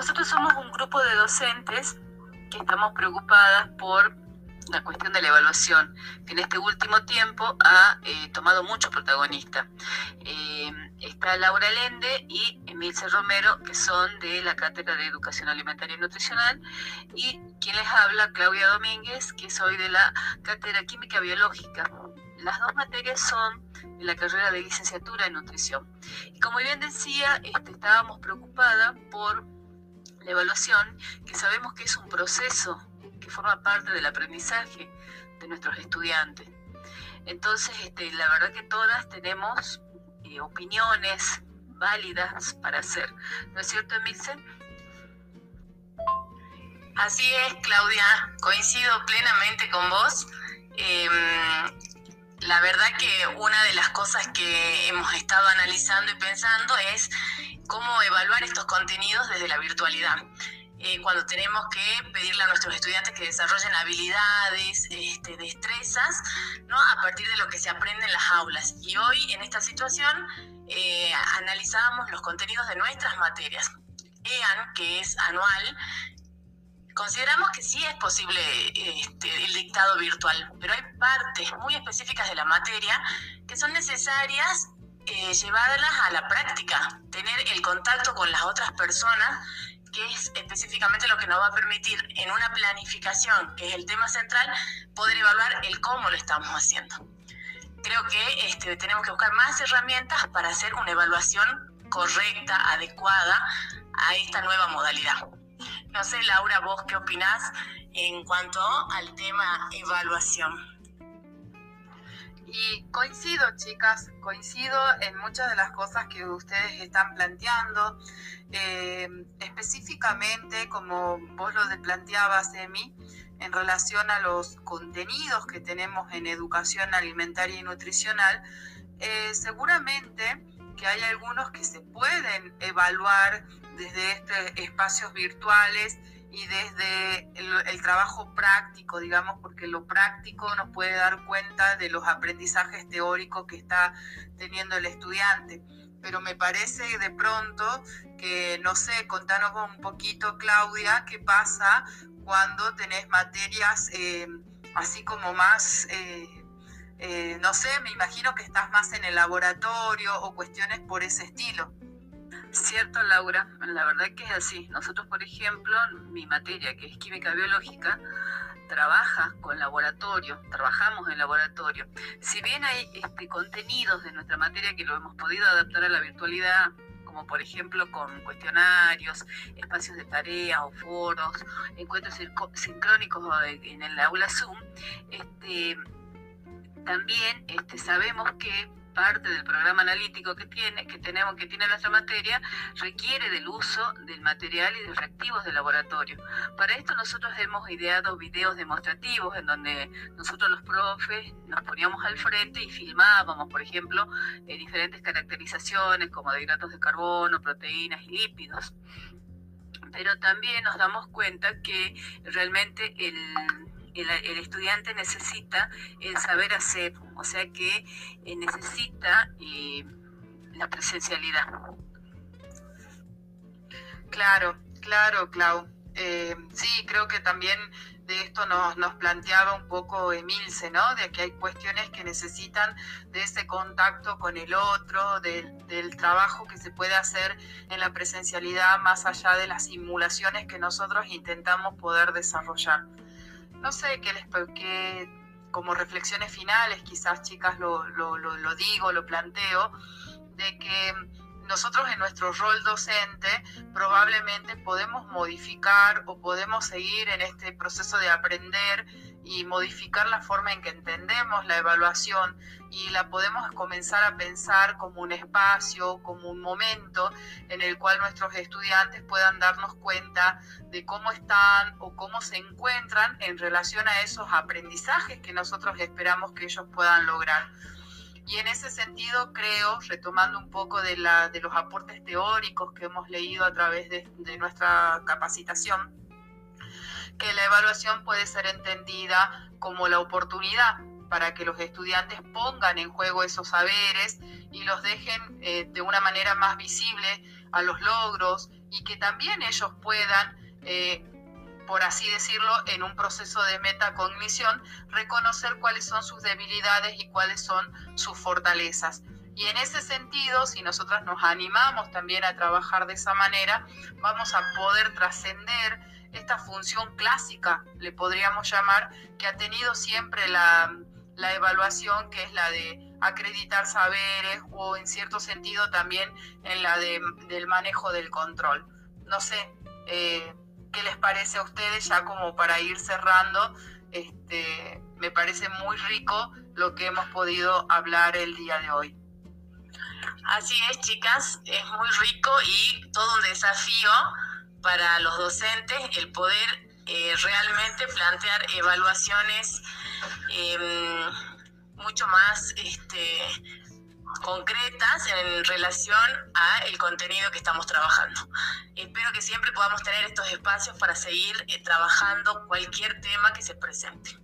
Nosotros somos un grupo de docentes que estamos preocupadas por la cuestión de la evaluación, que en este último tiempo ha eh, tomado mucho protagonista. Eh, está Laura Lende y Emilce Romero, que son de la Cátedra de Educación Alimentaria y Nutricional, y quien les habla, Claudia Domínguez, que soy de la Cátedra Química Biológica. Las dos materias son de la carrera de licenciatura en nutrición. Y como bien decía, este, estábamos preocupadas por la evaluación, que sabemos que es un proceso que forma parte del aprendizaje de nuestros estudiantes. Entonces, este, la verdad que todas tenemos eh, opiniones válidas para hacer. ¿No es cierto, Emilce? Así es, Claudia, coincido plenamente con vos. Em, la verdad que una de las cosas que hemos estado analizando y pensando es cómo evaluar estos contenidos desde la virtualidad. Eh, cuando tenemos que pedirle a nuestros estudiantes que desarrollen habilidades, este, destrezas, ¿no? a partir de lo que se aprende en las aulas. Y hoy, en esta situación, eh, analizábamos los contenidos de nuestras materias. EAN, que es anual, consideramos que sí es posible este, el dictado virtual, pero hay partes muy específicas de la materia que son necesarias eh, llevarlas a la práctica, tener el contacto con las otras personas que es específicamente lo que nos va a permitir en una planificación, que es el tema central, poder evaluar el cómo lo estamos haciendo. Creo que este, tenemos que buscar más herramientas para hacer una evaluación correcta, adecuada a esta nueva modalidad. No sé, Laura, vos qué opinás en cuanto al tema evaluación. Y coincido, chicas, coincido en muchas de las cosas que ustedes están planteando. Eh, específicamente, como vos lo planteabas, Emi, en relación a los contenidos que tenemos en educación alimentaria y nutricional, eh, seguramente que hay algunos que se pueden evaluar desde estos espacios virtuales y desde el, trabajo práctico, digamos, porque lo práctico nos puede dar cuenta de los aprendizajes teóricos que está teniendo el estudiante. Pero me parece de pronto que, no sé, contanos un poquito, Claudia, qué pasa cuando tenés materias eh, así como más... Eh, eh, no sé, me imagino que estás más en el laboratorio o cuestiones por ese estilo. Cierto, Laura, la verdad que es así. Nosotros, por ejemplo, mi materia, que es química biológica, trabaja con laboratorio, trabajamos en laboratorio. Si bien hay este, contenidos de nuestra materia que lo hemos podido adaptar a la virtualidad, como por ejemplo con cuestionarios, espacios de tarea o foros, encuentros sincrónicos en el aula Zoom, este, también este, sabemos que parte del programa analítico que tiene, que tenemos, que tiene nuestra materia, requiere del uso del material y de reactivos de laboratorio. Para esto nosotros hemos ideado videos demostrativos en donde nosotros los profes nos poníamos al frente y filmábamos, por ejemplo, eh, diferentes caracterizaciones como de hidratos de carbono, proteínas y lípidos. Pero también nos damos cuenta que realmente el el, estudiante necesita el saber hacer, o sea que eh, necesita eh, la presencialidad. Claro, claro, Clau. Eh, sí, creo que también de esto nos, nos, planteaba un poco Emilce, ¿no? De que hay cuestiones que necesitan de ese contacto con el otro, del, del, trabajo que se puede hacer en la presencialidad más allá de las simulaciones que nosotros intentamos poder desarrollar no sé qué les que como reflexiones finales, quizás chicas lo, lo, lo, digo, lo planteo, de que nosotros en nuestro rol docente probablemente podemos modificar o podemos seguir en este proceso de aprender y modificar la forma en que entendemos la evaluación y la podemos comenzar a pensar como un espacio, como un momento en el cual nuestros estudiantes puedan darnos cuenta de cómo están o cómo se encuentran en relación a esos aprendizajes que nosotros esperamos que ellos puedan lograr. Y en ese sentido creo, retomando un poco de, los aportes teóricos que hemos leído a través de nuestra capacitación, que la evaluación puede ser entendida como la oportunidad para que los estudiantes pongan en juego esos saberes y los dejen eh, de una manera más visible a los logros y que también ellos puedan, eh, por así decirlo, en un proceso de metacognición, reconocer cuáles son sus debilidades y cuáles son sus fortalezas. Y en ese sentido, si nosotros nos animamos también a trabajar de esa manera, vamos a poder trascender esta función clásica, le podríamos llamar, que ha tenido siempre la, evaluación, que es la de acreditar saberes o en cierto sentido también en la de, del manejo del control. No sé, eh, ¿qué les parece a ustedes ya como para ir cerrando? Este, me parece muy rico lo que hemos podido hablar el día de hoy. Así es, chicas, es muy rico y todo un desafío para los docentes el poder eh, realmente plantear evaluaciones em, mucho más este, concretas en relación a el contenido que estamos trabajando. Espero que siempre podamos tener estos espacios para seguir eh, trabajando cualquier tema que se presente.